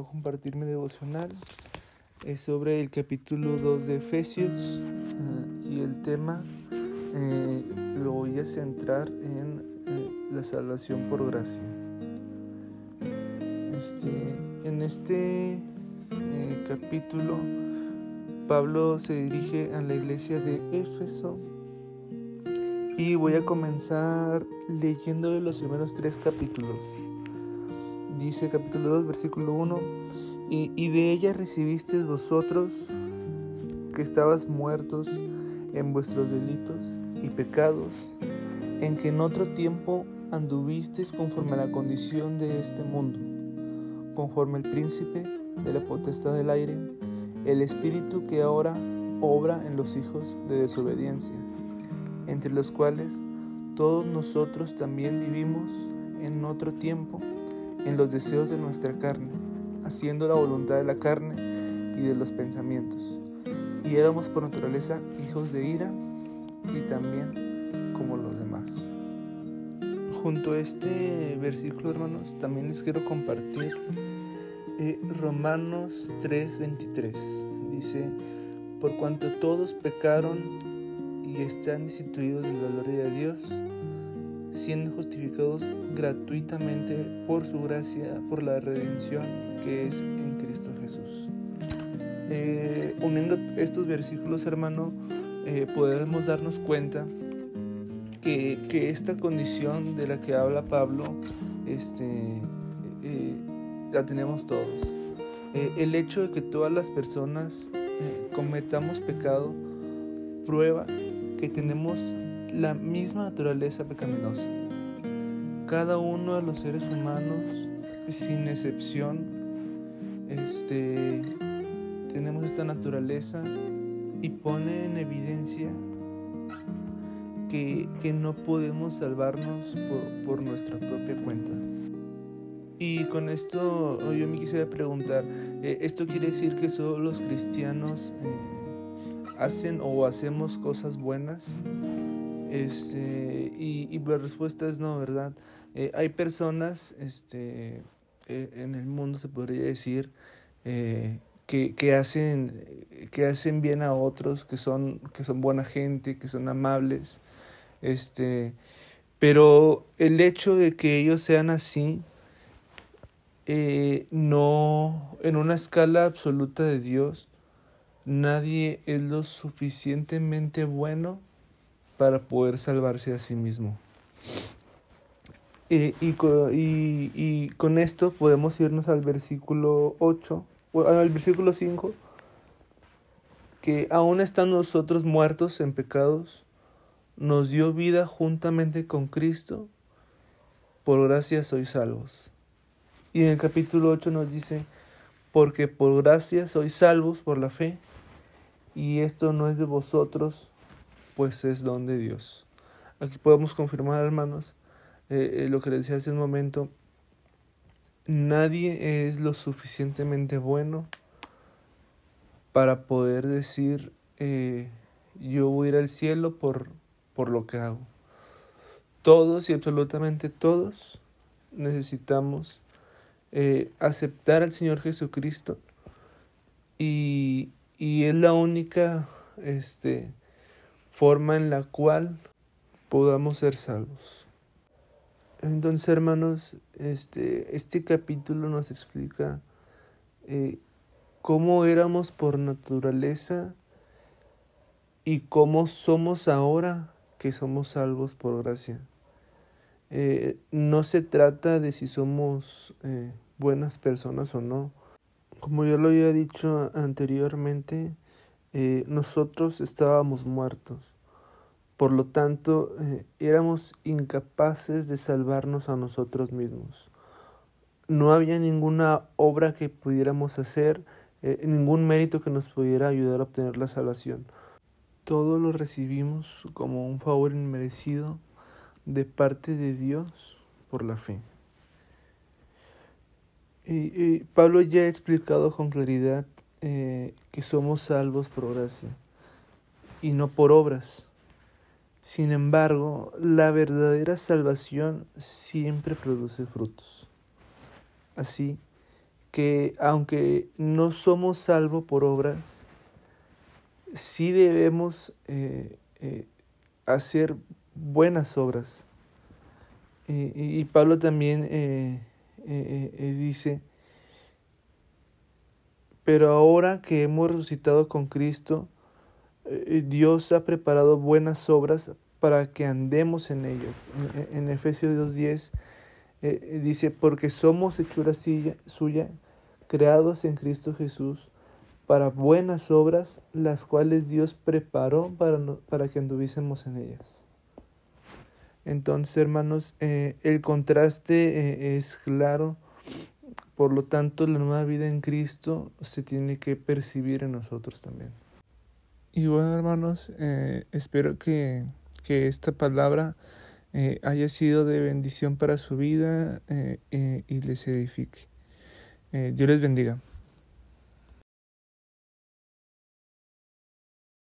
a compartir mi devocional. Es sobre el capítulo 2 de Efesios uh, y el tema eh, lo voy a centrar en eh, la salvación por gracia. Este, en este eh, capítulo, Pablo se dirige a la iglesia de Éfeso y voy a comenzar leyendo los primeros tres capítulos dice capítulo 2, versículo 1, y, y de ella recibisteis vosotros que estabas muertos en vuestros delitos y pecados, en que en otro tiempo anduvisteis conforme a la condición de este mundo, conforme el príncipe de la potestad del aire, el espíritu que ahora obra en los hijos de desobediencia, entre los cuales todos nosotros también vivimos en otro tiempo en los deseos de nuestra carne, haciendo la voluntad de la carne y de los pensamientos. Y éramos por naturaleza hijos de ira y también como los demás. Junto a este versículo, hermanos, también les quiero compartir eh, Romanos 3:23. Dice, por cuanto todos pecaron y están destituidos de la gloria de Dios, siendo justificados gratuitamente por su gracia, por la redención que es en Cristo Jesús. Eh, uniendo estos versículos, hermano, eh, podemos darnos cuenta que, que, esta condición de la que habla Pablo, este, eh, la tenemos todos. el hecho de que todas las personas cometamos pecado prueba que tenemos la misma naturaleza pecaminosa. Cada uno de los seres humanos, sin excepción, este, tenemos esta naturaleza y pone en evidencia que, no podemos salvarnos por, nuestra propia cuenta. Y con esto yo me quisiera preguntar, eh, ¿esto quiere decir que solo los cristianos eh, hacen o hacemos cosas buenas? Este, y, la respuesta es no, ¿verdad? Eh, hay personas este, eh, en el mundo, se podría decir, eh, que, que, hacen, que hacen bien a otros, que son, que son buena gente, que son amables. Este, pero el hecho de que ellos sean así, no, en una escala absoluta de Dios, nadie es lo suficientemente bueno para poder salvarse a sí mismo. y, y, con esto podemos irnos al versículo 8, al versículo 5, que aún están nosotros muertos en pecados, nos dio vida juntamente con Cristo, por gracia sois salvos. Y en el capítulo 8 nos dice, porque por gracia sois salvos por la fe, y esto no es de vosotros, pues es don de Dios. Aquí podemos confirmar, hermanos, eh, eh, lo que les decía hace un momento, nadie es lo suficientemente bueno para poder decir, eh, yo voy a ir al cielo por, por lo que hago. Todos y absolutamente todos necesitamos aceptar al Señor Jesucristo y, y es la única este, forma en la cual podamos ser salvos. Entonces, hermanos, este, este capítulo nos explica eh, cómo éramos por naturaleza y cómo somos ahora que somos salvos por gracia. Eh, no se trata de si somos eh, buenas personas o no. Como yo lo había dicho anteriormente, nosotros estábamos muertos. Por lo tanto, eh, éramos incapaces de salvarnos a nosotros mismos. No había ninguna obra que pudiéramos hacer, eh, ningún mérito que nos pudiera ayudar a obtener la salvación. Todo lo recibimos como un favor inmerecido de parte de Dios por la fe. Y, Pablo ya ha explicado con claridad eh, que somos salvos por gracia y no por obras. Sin embargo, la verdadera salvación siempre produce frutos. Así que aunque no somos salvos por obras, sí debemos eh, eh, hacer buenas obras. y Pablo también dice, pero ahora que hemos resucitado con Cristo, Dios ha preparado buenas obras para que andemos en ellas. En, Efesios 2.10 eh, dice, porque somos hechura suya, creados en Cristo Jesús, para buenas obras, las cuales Dios preparó para, para que anduviésemos en ellas. Entonces, hermanos, eh, el contraste eh, es claro, por lo tanto, la nueva vida en Cristo se tiene que percibir en nosotros también. Y bueno, hermanos, espero que, que esta palabra eh, haya sido de bendición para su vida eh, eh, y les edifique. Dios les bendiga.